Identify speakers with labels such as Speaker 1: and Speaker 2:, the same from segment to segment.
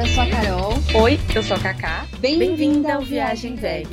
Speaker 1: eu sou a Carol.
Speaker 2: Oi, eu sou a Kaká.
Speaker 1: Bem-vinda ao Viagem Veg.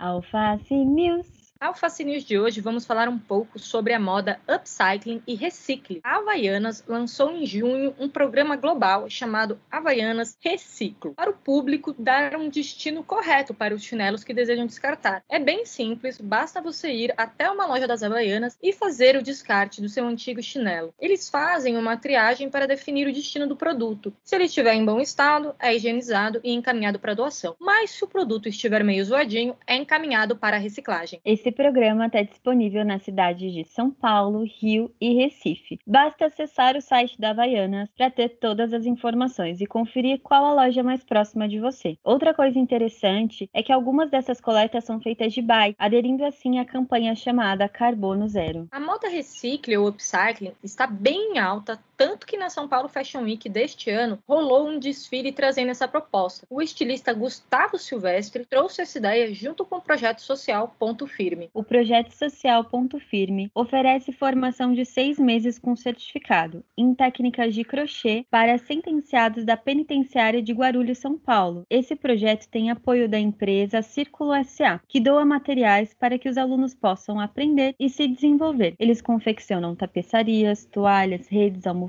Speaker 3: Alface News.
Speaker 2: Ao News de hoje, vamos falar um pouco sobre a moda upcycling e recicle. A Havaianas lançou em junho um programa global chamado Havaianas Reciclo, para o público dar um destino correto para os chinelos que desejam descartar. É bem simples, basta você ir até uma loja das Havaianas e fazer o descarte do seu antigo chinelo. Eles fazem uma triagem para definir o destino do produto. Se ele estiver em bom estado, é higienizado e encaminhado para doação. Mas se o produto estiver meio zoadinho, é encaminhado para a reciclagem.
Speaker 3: Esse esse programa está disponível nas cidades de São Paulo, Rio e Recife. Basta acessar o site da Havaianas para ter todas as informações e conferir qual a loja mais próxima de você. Outra coisa interessante é que algumas dessas coletas são feitas de buy, aderindo assim à campanha chamada Carbono Zero.
Speaker 2: A moda recicle ou upcycling está bem alta, tanto que na São Paulo Fashion Week deste ano rolou um desfile trazendo essa proposta. O estilista Gustavo Silvestre trouxe essa ideia junto com o projeto social Ponto Firme.
Speaker 3: O projeto social Ponto Firme oferece formação de seis meses com certificado em técnicas de crochê para sentenciados da penitenciária de Guarulhos, São Paulo. Esse projeto tem apoio da empresa Círculo SA, que doa materiais para que os alunos possam aprender e se desenvolver. Eles confeccionam tapeçarias, toalhas, redes, almofadas,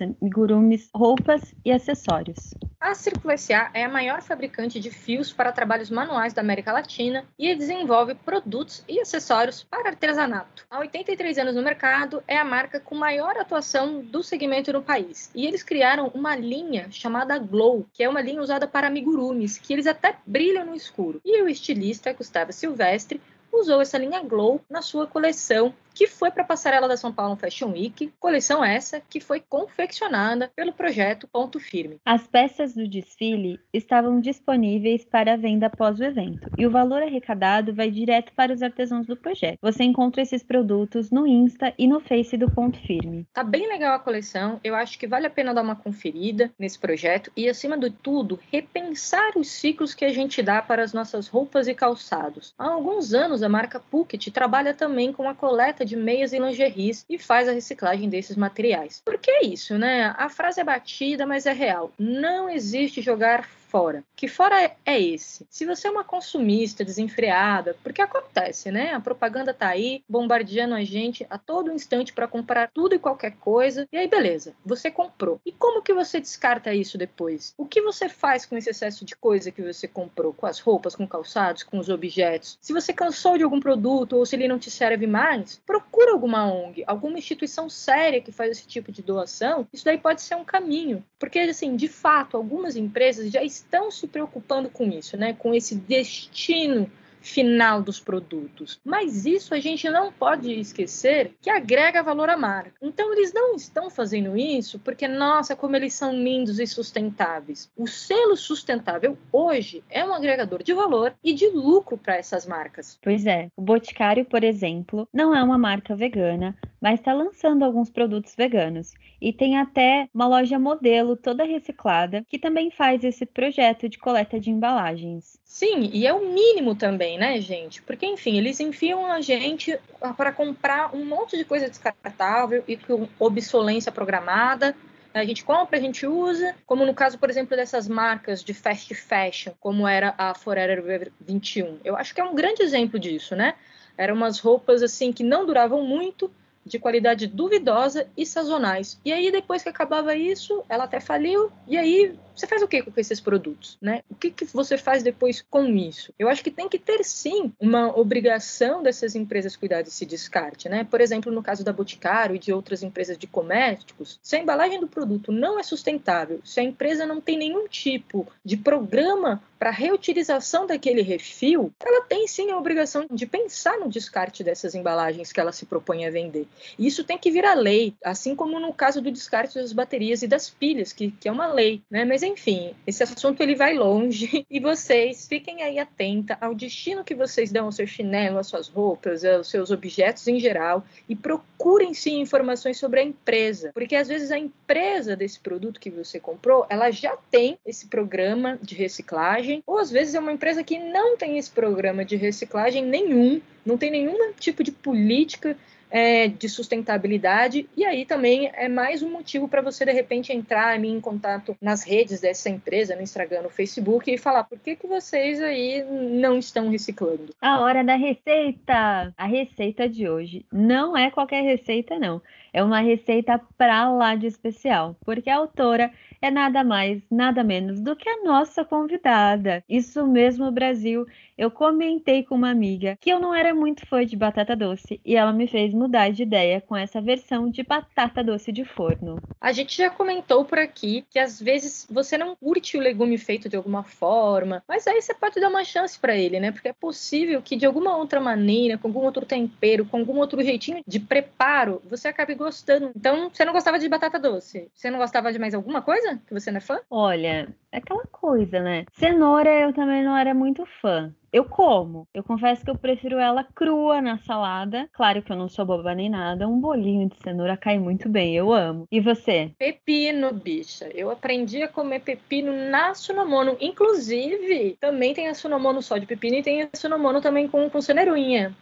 Speaker 3: amigurumis, roupas e acessórios.
Speaker 2: A Círculo SA é a maior fabricante de fios para trabalhos manuais da América Latina e desenvolve produtos e acessórios para artesanato. Há 83 anos no mercado, é a marca com maior atuação do segmento no país. E eles criaram uma linha chamada Glow, que é uma linha usada para amigurumis, que eles até brilham no escuro. E o estilista Gustavo Silvestre usou essa linha Glow na sua coleção que foi para a passarela da São Paulo Fashion Week, coleção essa que foi confeccionada pelo projeto Ponto Firme.
Speaker 3: As peças do desfile estavam disponíveis para venda após o evento e o valor arrecadado vai direto para os artesãos do projeto. Você encontra esses produtos no Insta e no Face do Ponto Firme.
Speaker 2: Tá bem legal a coleção, eu acho que vale a pena dar uma conferida nesse projeto e, acima de tudo, repensar os ciclos que a gente dá para as nossas roupas e calçados. Há alguns anos, a marca Phuket trabalha também com a coleta de meias e lingeries e faz a reciclagem desses materiais. Por que isso, né? A frase é batida, mas é real. Não existe jogar fora. Que fora é esse? Se você é uma consumista desenfreada, porque acontece, né? A propaganda tá aí bombardeando a gente a todo instante para comprar tudo e qualquer coisa. E aí, beleza, você comprou. E como que você descarta isso depois? O que você faz com esse excesso de coisa que você comprou? Com as roupas, com calçados, com os objetos? Se você cansou de algum produto ou se ele não te serve mais, procura alguma ONG, alguma instituição séria que faz esse tipo de doação. Isso daí pode ser um caminho. Porque, assim, de fato, algumas empresas já estão estão se preocupando com isso, né? Com esse destino final dos produtos. Mas isso a gente não pode esquecer que agrega valor à marca. Então eles não estão fazendo isso porque, nossa, como eles são lindos e sustentáveis. O selo sustentável hoje é um agregador de valor e de lucro para essas marcas.
Speaker 3: Pois é, o Boticário, por exemplo, não é uma marca vegana, mas está lançando alguns produtos veganos. E tem até uma loja modelo toda reciclada que também faz esse projeto de coleta de embalagens.
Speaker 2: Sim, e é o mínimo também, né, gente? Porque, enfim, eles enfiam a gente para comprar um monte de coisa descartável e com obsolência programada. A gente compra, a gente usa, como no caso, por exemplo, dessas marcas de fast fashion, como era a Forever 21. Eu acho que é um grande exemplo disso, né? Eram umas roupas assim que não duravam muito, de qualidade duvidosa e sazonais. E aí, depois que acabava isso, ela até faliu, e aí você faz o que com esses produtos, né? O que, que você faz depois com isso? Eu acho que tem que ter sim uma obrigação dessas empresas cuidar desse descarte, né? Por exemplo, no caso da Boticário e de outras empresas de comércios, se a embalagem do produto não é sustentável, se a empresa não tem nenhum tipo de programa para reutilização daquele refil, ela tem sim a obrigação de pensar no descarte dessas embalagens que ela se propõe a vender. E isso tem que vir a lei, assim como no caso do descarte das baterias e das pilhas, que, que é uma lei, né? Mas enfim, esse assunto ele vai longe. E vocês fiquem aí atenta ao destino que vocês dão ao seu chinelo, às suas roupas, aos seus objetos em geral. E procurem sim informações sobre a empresa, porque às vezes a empresa desse produto que você comprou, ela já tem esse programa de reciclagem, ou às vezes é uma empresa que não tem esse programa de reciclagem nenhum, não tem nenhum tipo de política é, de sustentabilidade. E aí também é mais um motivo para você, de repente, entrar em contato nas redes dessa empresa, no Instagram, no Facebook, e falar por que, que vocês aí não estão reciclando.
Speaker 3: A hora da receita! A receita de hoje não é qualquer receita, não. É uma receita pra lá de especial, porque a autora é nada mais, nada menos do que a nossa convidada. Isso mesmo, Brasil. Eu comentei com uma amiga que eu não era muito fã de batata doce e ela me fez mudar de ideia com essa versão de batata doce de forno.
Speaker 2: A gente já comentou por aqui que às vezes você não curte o legume feito de alguma forma, mas aí você pode dar uma chance para ele, né? Porque é possível que de alguma outra maneira, com algum outro tempero, com algum outro jeitinho de preparo, você acabe gostando. Então, você não gostava de batata doce? Você não gostava de mais alguma coisa que você não é fã?
Speaker 3: Olha, é aquela coisa, né? Cenoura eu também não era muito fã. Eu como. Eu confesso que eu prefiro ela crua na salada. Claro que eu não sou boba nem nada. Um bolinho de cenoura cai muito bem. Eu amo. E você?
Speaker 2: Pepino, bicha. Eu aprendi a comer pepino na Sunomono. Inclusive, também tem a Sunomono só de pepino e tem a Sunomono também com, com.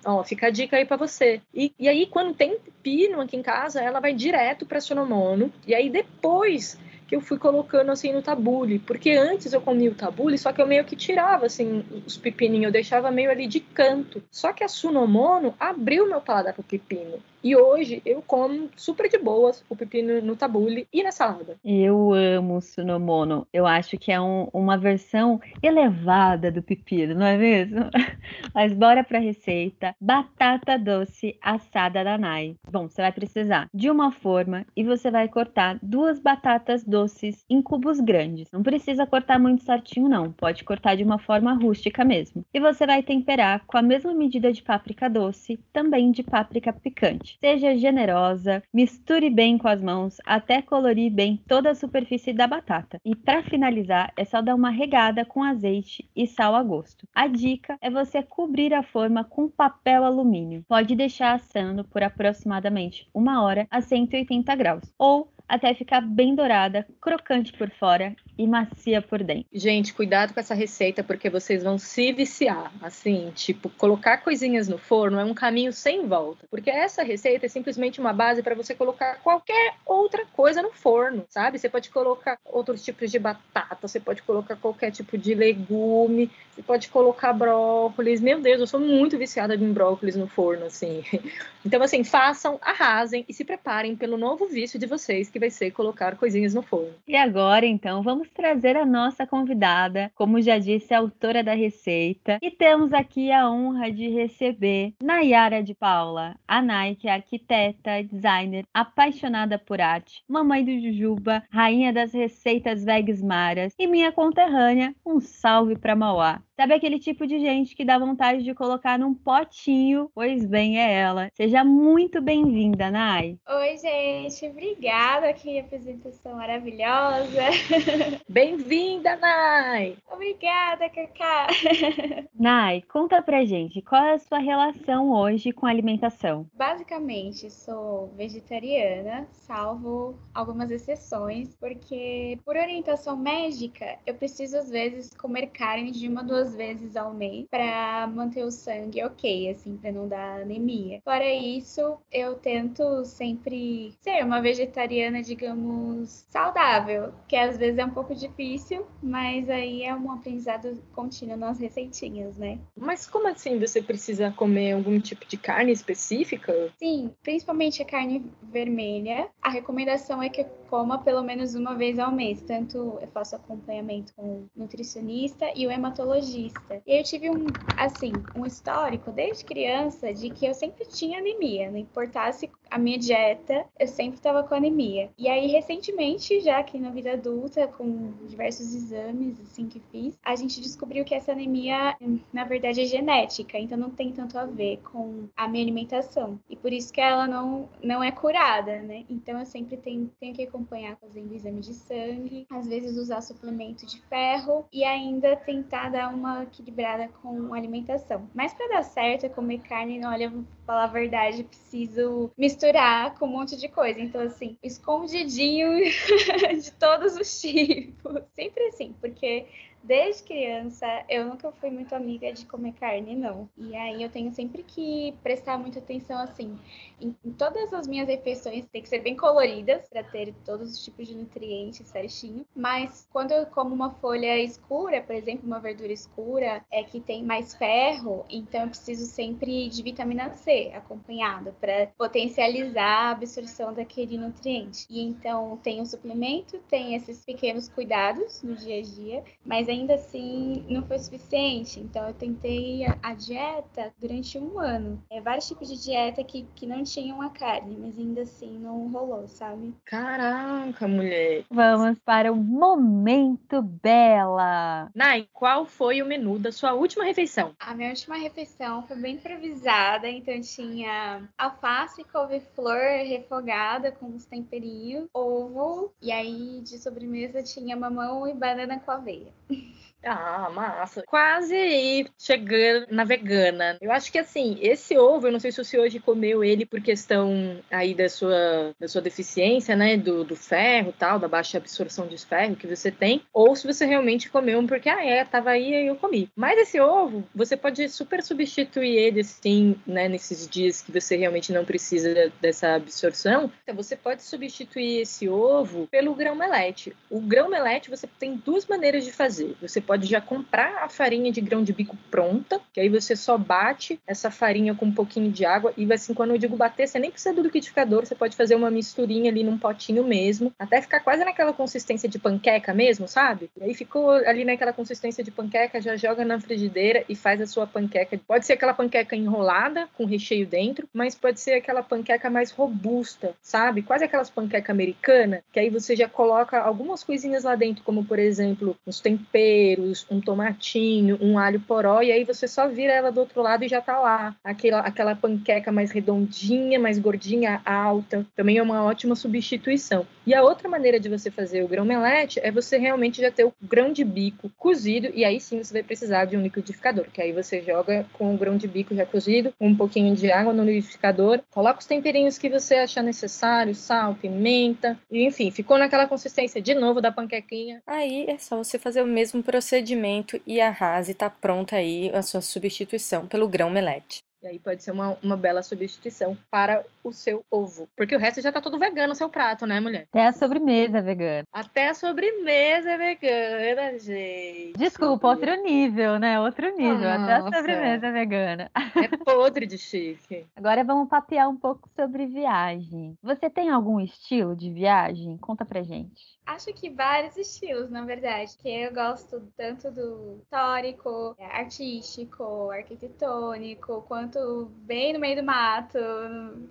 Speaker 2: Ó, fica a dica aí pra você. E, e aí, quando tem pepino aqui em casa, ela vai direto pra Sunomono. E aí, depois que eu fui colocando assim no tabule, porque antes eu comia o tabule, só que eu meio que tirava assim os pepininhos, eu deixava meio ali de canto. Só que a Sunomono abriu meu paladar pro pepino. E hoje eu como super de boas o pepino no tabule e na salada.
Speaker 3: Eu amo o Sunomono. Eu acho que é um, uma versão elevada do pepino, não é mesmo? Mas bora para a receita. Batata doce assada da Nai. Bom, você vai precisar de uma forma e você vai cortar duas batatas doces em cubos grandes. Não precisa cortar muito certinho não, pode cortar de uma forma rústica mesmo. E você vai temperar com a mesma medida de páprica doce, também de páprica picante. Seja generosa, misture bem com as mãos até colorir bem toda a superfície da batata. E para finalizar, é só dar uma regada com azeite e sal a gosto. A dica é você cobrir a forma com papel alumínio. Pode deixar assando por aproximadamente uma hora a 180 graus ou até ficar bem dourada, crocante por fora e macia por dentro.
Speaker 2: Gente, cuidado com essa receita porque vocês vão se viciar. Assim, tipo, colocar coisinhas no forno é um caminho sem volta, porque essa receita é simplesmente uma base para você colocar qualquer outra coisa no forno, sabe? Você pode colocar outros tipos de batata, você pode colocar qualquer tipo de legume, você pode colocar brócolis. Meu Deus, eu sou muito viciada em brócolis no forno, assim. Então, assim, façam, arrasem e se preparem pelo novo vício de vocês, que vai ser colocar coisinhas no forno.
Speaker 3: E agora, então, vamos trazer a nossa convidada, como já disse, autora da receita. E temos aqui a honra de receber Nayara de Paula, a é arquiteta, designer, apaixonada por arte, mamãe do Jujuba, rainha das receitas vegas maras e minha conterrânea. Um salve para Mauá. Sabe aquele tipo de gente que dá vontade de colocar num potinho? Pois bem, é ela. Seja muito bem-vinda, Nay.
Speaker 1: Oi, gente. Obrigada. Que apresentação maravilhosa.
Speaker 2: Bem-vinda, Nay.
Speaker 1: Obrigada, Cacá.
Speaker 3: Nay, conta pra gente, qual é a sua relação hoje com a alimentação?
Speaker 1: Basicamente, sou vegetariana, salvo algumas exceções, porque por orientação médica, eu preciso às vezes comer carne de uma duas vezes ao mês para manter o sangue ok, assim, para não dar anemia. Fora isso, eu tento sempre ser uma vegetariana, digamos, saudável, que às vezes é um pouco difícil, mas aí é um aprendizado contínuo nas receitinhas, né?
Speaker 2: Mas como assim você precisa comer algum tipo de carne específica?
Speaker 1: Sim, principalmente a carne vermelha. A recomendação é que coma pelo menos uma vez ao mês. Tanto eu faço acompanhamento com o nutricionista e o hematologista. E eu tive um, assim, um histórico desde criança de que eu sempre tinha anemia. Não importasse a minha dieta, eu sempre estava com anemia. E aí, recentemente, já aqui na vida adulta, com diversos exames assim que fiz, a gente descobriu que essa anemia, na verdade, é genética, então não tem tanto a ver com a minha alimentação. E por isso que ela não, não é curada, né? Então eu sempre tenho, tenho que fazendo exame de sangue, às vezes usar suplemento de ferro e ainda tentar dar uma equilibrada com alimentação. Mas para dar certo é comer carne, olha, vou falar a verdade, preciso misturar com um monte de coisa. Então, assim, escondidinho de todos os tipos. Sempre assim, porque desde criança, eu nunca fui muito amiga de comer carne, não. E aí eu tenho sempre que prestar muita atenção, assim, em, em todas as minhas refeições tem que ser bem coloridas para ter todos os tipos de nutrientes certinho. Mas quando eu como uma folha escura, por exemplo, uma verdura escura, é que tem mais ferro, então eu preciso sempre de vitamina C acompanhado para potencializar a absorção daquele nutriente. E então tem o suplemento, tem esses pequenos cuidados no dia a dia, mas ainda assim não foi suficiente. Então eu tentei a, dieta durante um ano. É, vários tipos de dieta que, que não tinham a carne, mas ainda assim não rolou, sabe?
Speaker 2: Caraca, mulher.
Speaker 3: Vamos para o momento bela.
Speaker 2: Nai, qual foi o menu da sua última refeição?
Speaker 1: A minha última refeição foi bem improvisada, então tinha alface, couve-flor refogada com os temperinhos, ovo, e aí de sobremesa tinha mamão e banana com aveia.
Speaker 2: Ah, massa. Quase chegando na vegana. Eu acho que assim, esse ovo, eu não sei se você hoje comeu ele por questão aí da sua, da sua deficiência, né? Do, do ferro tal, da baixa absorção de ferro que você tem, ou se você realmente comeu porque, ah, é, tava aí e eu comi. Mas esse ovo, você pode super substituir ele, assim, né? Nesses dias que você realmente não precisa dessa absorção. Então, você pode substituir esse ovo pelo grão-melete. O grão-melete, você tem duas maneiras de fazer. Você pode já comprar a farinha de grão de bico pronta, que aí você só bate essa farinha com um pouquinho de água e assim, quando eu digo bater, você nem precisa do liquidificador, você pode fazer uma misturinha ali num potinho mesmo, até ficar quase naquela consistência de panqueca mesmo, sabe? E aí ficou ali naquela consistência de panqueca, já joga na frigideira e faz a sua panqueca. Pode ser aquela panqueca enrolada com recheio dentro, mas pode ser aquela panqueca mais robusta, sabe? Quase aquelas panqueca americana, que aí você já coloca algumas coisinhas lá dentro, como por exemplo, uns temperos temperos, um tomatinho, um alho poró, e aí você só vira ela do outro lado e já tá lá. Aquela, aquela panqueca mais redondinha, mais gordinha, alta, também é uma ótima substituição. E a outra maneira de você fazer o grão melete é você realmente já ter o grão de bico cozido, e aí sim você vai precisar de um liquidificador, que aí você joga com o grão de bico já cozido, um pouquinho de água no liquidificador, coloca os temperinhos que você achar necessário, sal, pimenta, e enfim, ficou naquela consistência de novo da panquequinha.
Speaker 4: Aí é só você fazer o mesmo processo procedimento e arrase está pronta aí a sua substituição pelo grão melete.
Speaker 2: E aí pode ser uma, uma bela substituição para o seu ovo. Porque o resto já tá todo vegano, o seu prato, né, mulher?
Speaker 3: Até a sobremesa é vegana.
Speaker 2: Até a sobremesa é vegana, gente.
Speaker 3: Desculpa, outro nível, né? Outro nível. Nossa. Até a sobremesa é vegana.
Speaker 2: É podre de chique.
Speaker 3: Agora vamos papear um pouco sobre viagem. Você tem algum estilo de viagem? Conta pra gente.
Speaker 1: Acho que vários estilos, na verdade. Que eu gosto tanto do histórico, artístico, arquitetônico, quanto bem no meio do mato,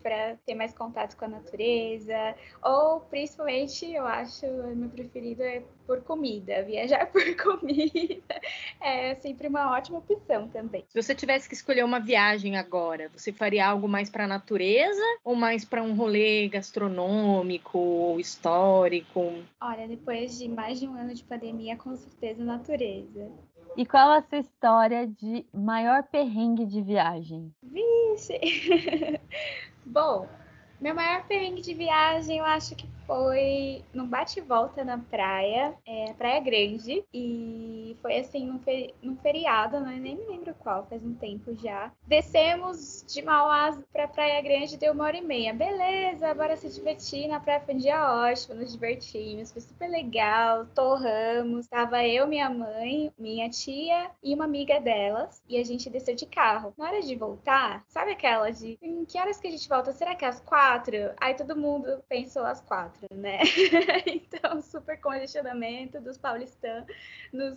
Speaker 1: para ter mais contato com a natureza. Ou, principalmente, eu acho, meu preferido é por comida. Viajar por comida é sempre uma ótima opção também.
Speaker 2: Se você tivesse que escolher uma viagem agora, você faria algo mais para a natureza ou mais para um rolê gastronômico ou histórico?
Speaker 1: Olha, depois de mais de um ano de pandemia, com certeza natureza.
Speaker 3: E qual a sua história de maior perrengue de viagem?
Speaker 1: Vixe! Bom, meu maior perrengue de viagem eu acho que foi num bate-volta na praia, é, Praia Grande, e foi assim num, feri num feriado, né? nem me lembro qual, faz um tempo já. Descemos de Mauá pra Praia Grande, deu uma hora e meia. Beleza, bora se divertir na praia, foi um dia ótimo, nos divertimos, foi super legal, torramos. Tava eu, minha mãe, minha tia e uma amiga delas, e a gente desceu de carro. Na hora de voltar, sabe aquela de em que horas que a gente volta? Será que é às quatro? Aí todo mundo pensou às quatro né? então, super congestionamento dos paulistanos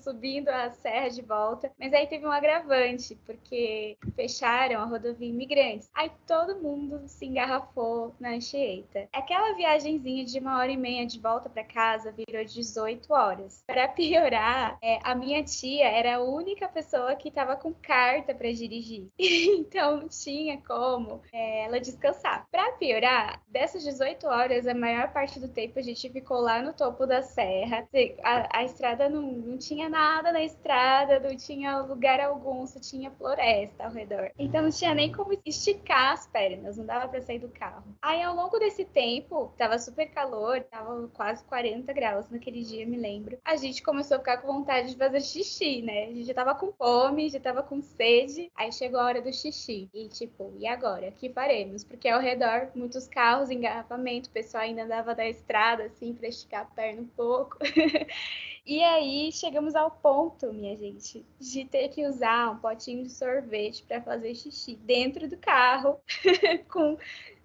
Speaker 1: subindo a serra de volta. Mas aí teve um agravante, porque fecharam a rodovia Imigrantes. Aí todo mundo se engarrafou na Anchieta. Aquela viagenzinha de uma hora e meia de volta para casa virou 18 horas. Para piorar, é, a minha tia era a única pessoa que estava com carta para dirigir. então tinha como é, ela descansar. Para piorar, dessas 18 horas, a maior parte parte do tempo a gente ficou lá no topo da serra. A, a estrada não, não tinha nada na estrada, não tinha lugar algum, só tinha floresta ao redor. Então não tinha nem como esticar as pernas, não dava para sair do carro. Aí ao longo desse tempo, tava super calor, tava quase 40 graus naquele dia, me lembro. A gente começou a ficar com vontade de fazer xixi, né? A gente já tava com fome, já tava com sede. Aí chegou a hora do xixi. E tipo, e agora? O que faremos? Porque ao redor, muitos carros, engarrafamento, o pessoal ainda andava da estrada, assim, pra esticar a perna um pouco. e aí chegamos ao ponto, minha gente, de ter que usar um potinho de sorvete para fazer xixi dentro do carro, com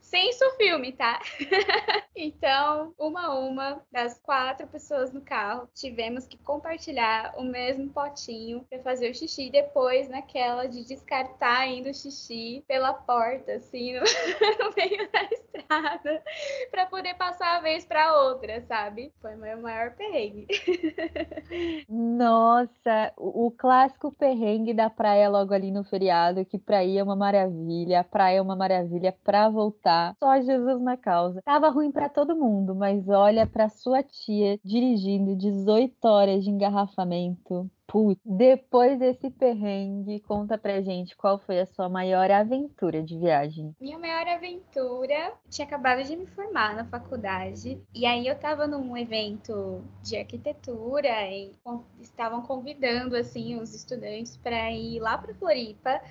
Speaker 1: sem filme, tá? então, uma a uma das quatro pessoas no carro, tivemos que compartilhar o mesmo potinho para fazer o xixi. Depois, naquela de descartar ainda o xixi pela porta, assim, no, no meio da estrada, para poder passar a vez para outra, sabe? Foi meu maior perrengue.
Speaker 3: Nossa, o, o clássico perrengue da praia logo ali no feriado, que pra ir é uma maravilha, a praia é uma maravilha pra voltar só Jesus na causa. Tava ruim para todo mundo, mas olha para sua tia dirigindo 18 horas de engarrafamento. Putz, depois desse perrengue, conta pra gente qual foi a sua maior aventura de viagem.
Speaker 1: Minha maior aventura, tinha acabado de me formar na faculdade, e aí eu tava num evento de arquitetura e estavam convidando assim os estudantes para ir lá para Floripa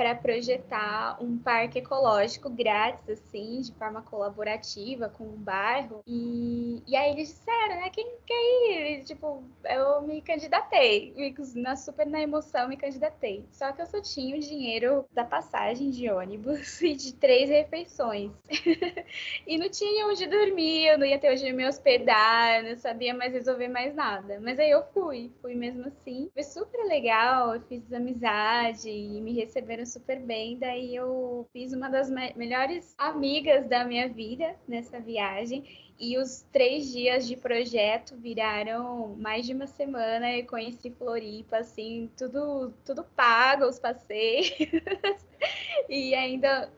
Speaker 1: para projetar um parque ecológico grátis, assim, de forma colaborativa com o bairro. E, e aí eles disseram, né, quem quer ir? E, tipo, eu me candidatei, na, super na emoção me candidatei. Só que eu só tinha o dinheiro da passagem de ônibus e de três refeições. e não tinha onde dormir, eu não ia ter onde me hospedar, não sabia mais resolver mais nada. Mas aí eu fui, fui mesmo assim. Foi super legal, eu fiz amizade e me receberam super bem. Daí eu fiz uma das me melhores amigas da minha vida nessa viagem. E os três dias de projeto viraram mais de uma semana e conheci Floripa, assim, tudo, tudo pago, os passeios. e ainda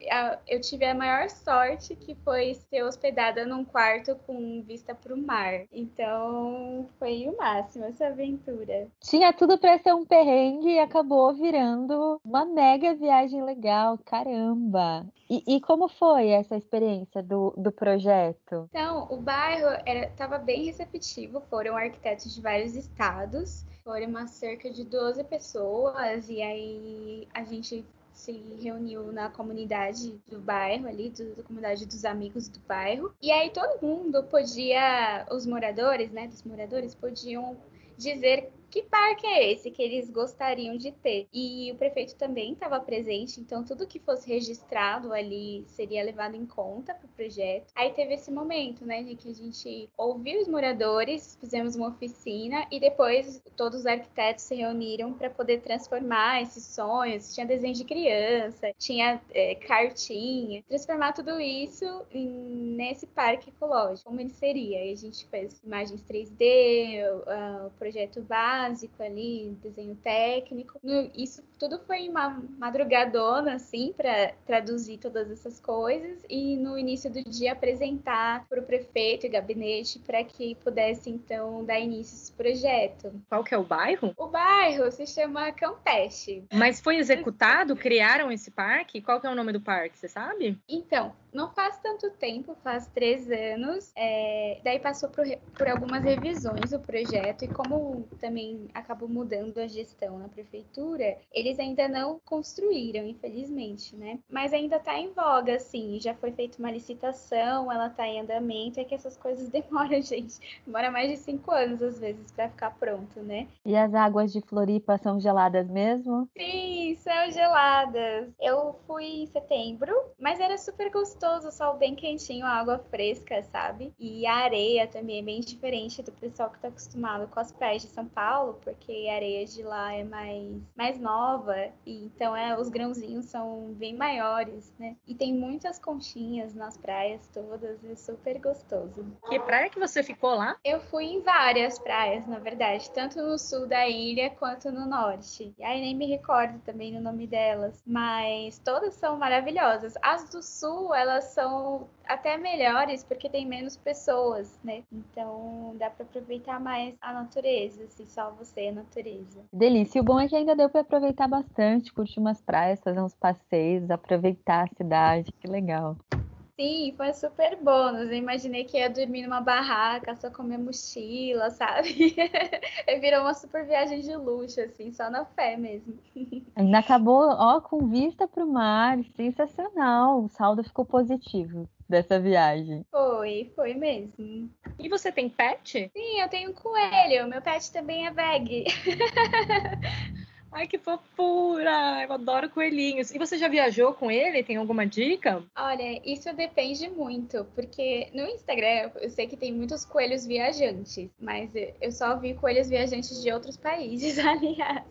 Speaker 1: eu tive a maior sorte que foi ser hospedada num quarto com vista para o mar. Então foi o máximo essa aventura.
Speaker 3: Tinha tudo para ser um perrengue e acabou virando uma mega viagem legal. Caramba! E, e como foi essa experiência do, do projeto?
Speaker 1: Então, o bairro estava bem receptivo, foram arquitetos de vários estados, foram uma cerca de 12 pessoas, e aí a gente se reuniu na comunidade do bairro ali, do, da comunidade dos amigos do bairro. E aí todo mundo podia, os moradores, né, dos moradores podiam dizer que parque é esse que eles gostariam de ter. E o prefeito também estava presente, então tudo que fosse registrado ali seria levado em conta para o projeto. Aí teve esse momento, né, de que a gente ouviu os moradores, fizemos uma oficina e depois todos os arquitetos se reuniram para poder transformar esses sonhos. Tinha desenho de criança, tinha é, cartinha, transformar tudo isso em, nesse parque ecológico, como ele seria. E a gente fez imagens 3D, o, o projeto básico básico ali, desenho técnico. No, isso tudo foi uma madrugadona, assim, para traduzir todas essas coisas e no início do dia apresentar para o prefeito e gabinete para que pudesse, então, dar início a esse projeto.
Speaker 2: Qual que é o bairro?
Speaker 1: O bairro se chama Campeche.
Speaker 2: Mas foi executado? Criaram esse parque? Qual que é o nome do parque, você sabe?
Speaker 1: Então, não faz tanto tempo, faz três anos. É, daí passou por, por algumas revisões o projeto e como também acabou mudando a gestão na prefeitura, eles ainda não construíram, infelizmente, né? Mas ainda está em voga, assim. Já foi feita uma licitação, ela está em andamento. É que essas coisas demoram, gente. Demora mais de cinco anos às vezes para ficar pronto, né?
Speaker 3: E as águas de Floripa são geladas mesmo?
Speaker 1: Sim, são geladas. Eu fui em setembro, mas era super gostoso gostoso, o sol bem quentinho, a água fresca, sabe? E a areia também é bem diferente do pessoal que tá acostumado com as praias de São Paulo, porque a areia de lá é mais, mais nova, e então é, os grãozinhos são bem maiores, né? E tem muitas conchinhas nas praias todas, é super gostoso.
Speaker 2: Que praia que você ficou lá?
Speaker 1: Eu fui em várias praias, na verdade, tanto no sul da ilha quanto no norte. E aí nem me recordo também o nome delas, mas todas são maravilhosas. As do sul, elas elas são até melhores porque tem menos pessoas, né? Então dá para aproveitar mais a natureza, assim, só você e a natureza.
Speaker 3: Delícia. O bom é que ainda deu para aproveitar bastante, curtir umas praias, fazer uns passeios, aproveitar a cidade. Que legal.
Speaker 1: Sim, foi super bônus. Eu imaginei que ia dormir numa barraca, só com minha mochila, sabe? Virou uma super viagem de luxo, assim, só na fé mesmo.
Speaker 3: Ainda acabou, ó, com vista para o mar, sensacional. O saldo ficou positivo dessa viagem.
Speaker 1: Foi, foi mesmo.
Speaker 2: E você tem pet?
Speaker 1: Sim, eu tenho um coelho. Meu pet também é veg.
Speaker 2: Ai, que fofura! Eu adoro coelhinhos. E você já viajou com ele? Tem alguma dica?
Speaker 1: Olha, isso depende muito, porque no Instagram eu sei que tem muitos coelhos viajantes, mas eu só vi coelhos viajantes de outros países, aliás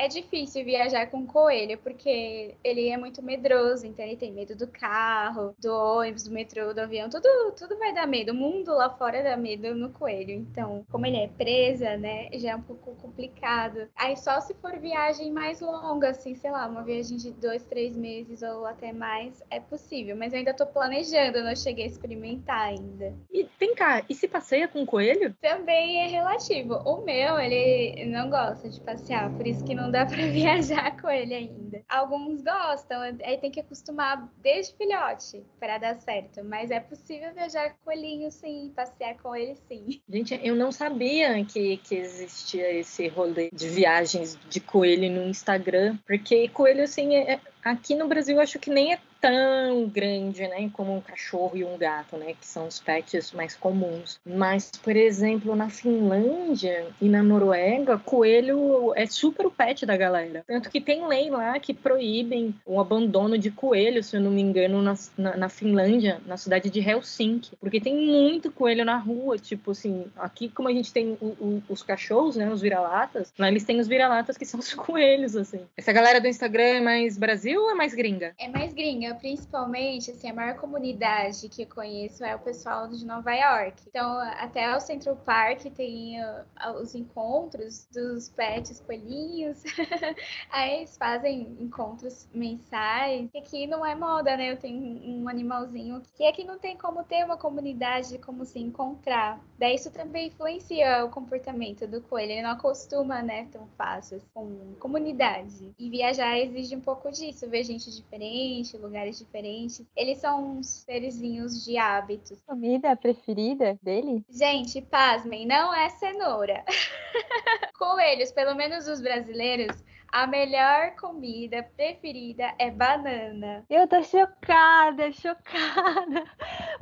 Speaker 1: é difícil viajar com coelho, porque ele é muito medroso, então ele tem medo do carro, do ônibus, do metrô, do avião, tudo, tudo vai dar medo. O mundo lá fora dá medo no coelho. Então, como ele é presa, né, já é um pouco complicado. Aí só se for viagem mais longa, assim, sei lá, uma viagem de dois, três meses ou até mais, é possível. Mas eu ainda tô planejando, não cheguei a experimentar ainda.
Speaker 2: E vem cá, e se passeia com coelho?
Speaker 1: Também é relativo. O meu, ele não gosta de passear, por isso que não dá para viajar com ele ainda. Alguns gostam, aí tem que acostumar desde filhote para dar certo, mas é possível viajar com coelhinho sim, passear com ele sim.
Speaker 2: Gente, eu não sabia que, que existia esse rolê de viagens de coelho no Instagram, porque coelho assim é, é aqui no Brasil eu acho que nem é tão grande, né, como um cachorro e um gato, né, que são os pets mais comuns. Mas, por exemplo, na Finlândia e na Noruega, coelho é super o pet da galera. Tanto que tem lei lá que proíbem o abandono de coelho, se eu não me engano, na, na, na Finlândia, na cidade de Helsinki, porque tem muito coelho na rua, tipo assim, aqui como a gente tem o, o, os cachorros, né, os vira-latas, lá eles têm os vira-latas que são os coelhos, assim. Essa galera do Instagram é mais Brasil ou é mais gringa?
Speaker 1: É mais gringa principalmente, assim, a maior comunidade que conheço é o pessoal de Nova York. Então, até o Central Park tem uh, os encontros dos pets coelhinhos. Aí eles fazem encontros mensais. E aqui não é moda, né? Eu tenho um animalzinho que aqui não tem como ter uma comunidade, como se encontrar. Daí isso também influencia o comportamento do coelho. Ele não acostuma, né, tão fácil com comunidade. E viajar exige um pouco disso, ver gente diferente, lugares lugares diferentes. Eles são uns serizinhos de hábitos.
Speaker 3: Comida preferida dele?
Speaker 1: Gente, pasmem, não é cenoura. Coelhos, pelo menos os brasileiros, a melhor comida preferida é banana.
Speaker 3: Eu tô chocada, chocada.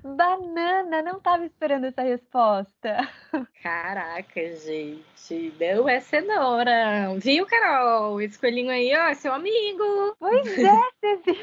Speaker 3: Banana, não tava esperando essa resposta.
Speaker 2: Caraca, gente, não é cenoura. Viu, Carol? Esse coelhinho aí, ó, seu amigo.
Speaker 3: Pois é, você viu?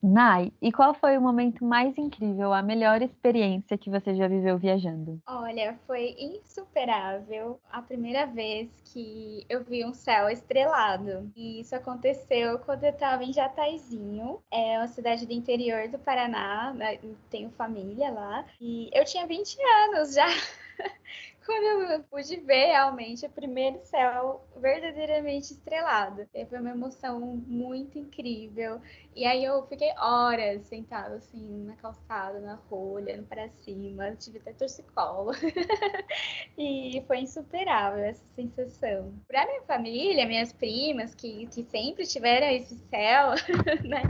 Speaker 3: Nai, e qual foi o momento mais incrível, a melhor experiência que você já viveu viajando?
Speaker 1: Olha, foi insuperável a primeira vez que eu vi um céu estrelado. E isso aconteceu quando eu estava em Jataizinho, é uma cidade do interior do Paraná, né? tenho família lá. E eu tinha 20 anos já. quando eu pude ver realmente o primeiro céu verdadeiramente estrelado. Foi uma emoção muito incrível. E aí eu fiquei horas sentada assim na calçada, na rua, olhando para cima, tive até torcicolo. e foi insuperável essa sensação. Para minha família, minhas primas, que, que sempre tiveram esse céu, né?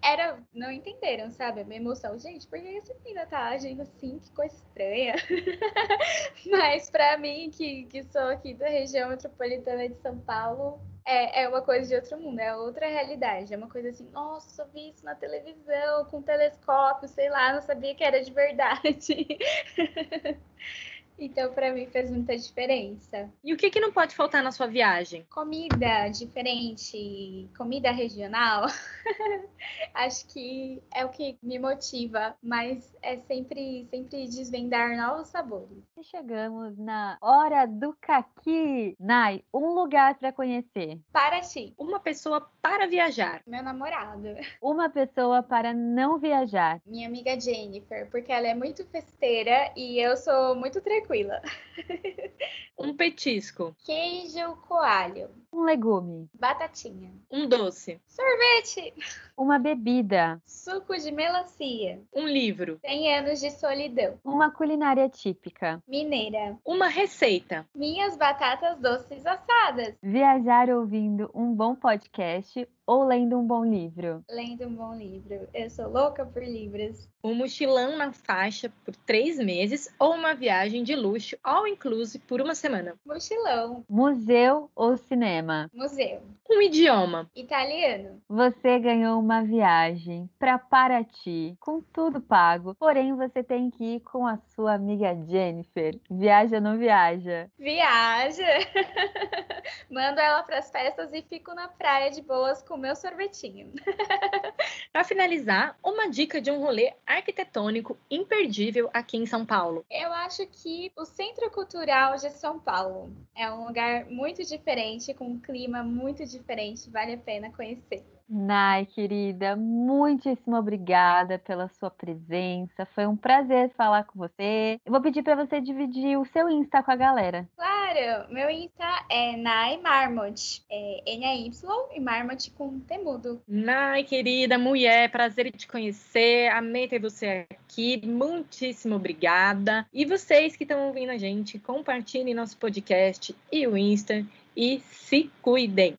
Speaker 1: Era, não entenderam, sabe? A minha emoção. Gente, por que essa menina tá agindo assim? Que coisa estranha. Mas para mim, que, que sou aqui da região metropolitana de São Paulo, é, é uma coisa de outro mundo, é outra realidade. É uma coisa assim, nossa, só vi isso na televisão, com telescópio, sei lá, não sabia que era de verdade. Então, para mim, fez muita diferença.
Speaker 2: E o que, que não pode faltar na sua viagem?
Speaker 1: Comida diferente, comida regional. Acho que é o que me motiva, mas é sempre, sempre desvendar novos sabores.
Speaker 3: Chegamos na hora do caqui. Nai, um lugar para conhecer.
Speaker 1: Paraty.
Speaker 2: Uma pessoa para viajar.
Speaker 1: Meu namorado.
Speaker 3: Uma pessoa para não viajar.
Speaker 1: Minha amiga Jennifer, porque ela é muito festeira e eu sou muito tranquila tranquila.
Speaker 2: Um petisco.
Speaker 1: Queijo coalho.
Speaker 3: Um legume.
Speaker 1: Batatinha.
Speaker 2: Um doce.
Speaker 1: Sorvete.
Speaker 3: Uma bebida.
Speaker 1: Suco de melancia.
Speaker 2: Um livro.
Speaker 1: 100 anos de solidão.
Speaker 3: Uma culinária típica.
Speaker 1: Mineira.
Speaker 2: Uma receita.
Speaker 1: Minhas batatas doces assadas.
Speaker 3: Viajar ouvindo um bom podcast ou lendo um bom livro.
Speaker 1: Lendo um bom livro. Eu sou louca por livros.
Speaker 2: Um mochilão na faixa por três meses ou uma viagem de luxo all inclusive por uma semana.
Speaker 1: Mochilão.
Speaker 3: Museu ou cinema.
Speaker 1: Museu.
Speaker 2: Um idioma.
Speaker 1: Italiano.
Speaker 3: Você ganhou uma viagem para Paraty, com tudo pago, porém você tem que ir com a sua amiga Jennifer. Viaja ou não viaja?
Speaker 1: Viaja. Mando ela para as festas e fico na praia de boas com meu sorvetinho.
Speaker 2: Para finalizar, uma dica de um rolê arquitetônico imperdível aqui em São Paulo.
Speaker 1: Eu acho que o Centro Cultural de São Paulo é um lugar muito diferente, com um clima muito diferente, vale a pena conhecer.
Speaker 3: Nai, querida, muitíssimo obrigada pela sua presença. Foi um prazer falar com você. Eu vou pedir para você dividir o seu Insta com a galera.
Speaker 1: Claro, meu Insta é Nai Marmot. É N-A-Y e Marmot com temudo.
Speaker 2: Nai, querida mulher, prazer em te conhecer. Amei ter você aqui. Muitíssimo obrigada. E vocês que estão ouvindo a gente, compartilhem nosso podcast e o Insta e se cuidem.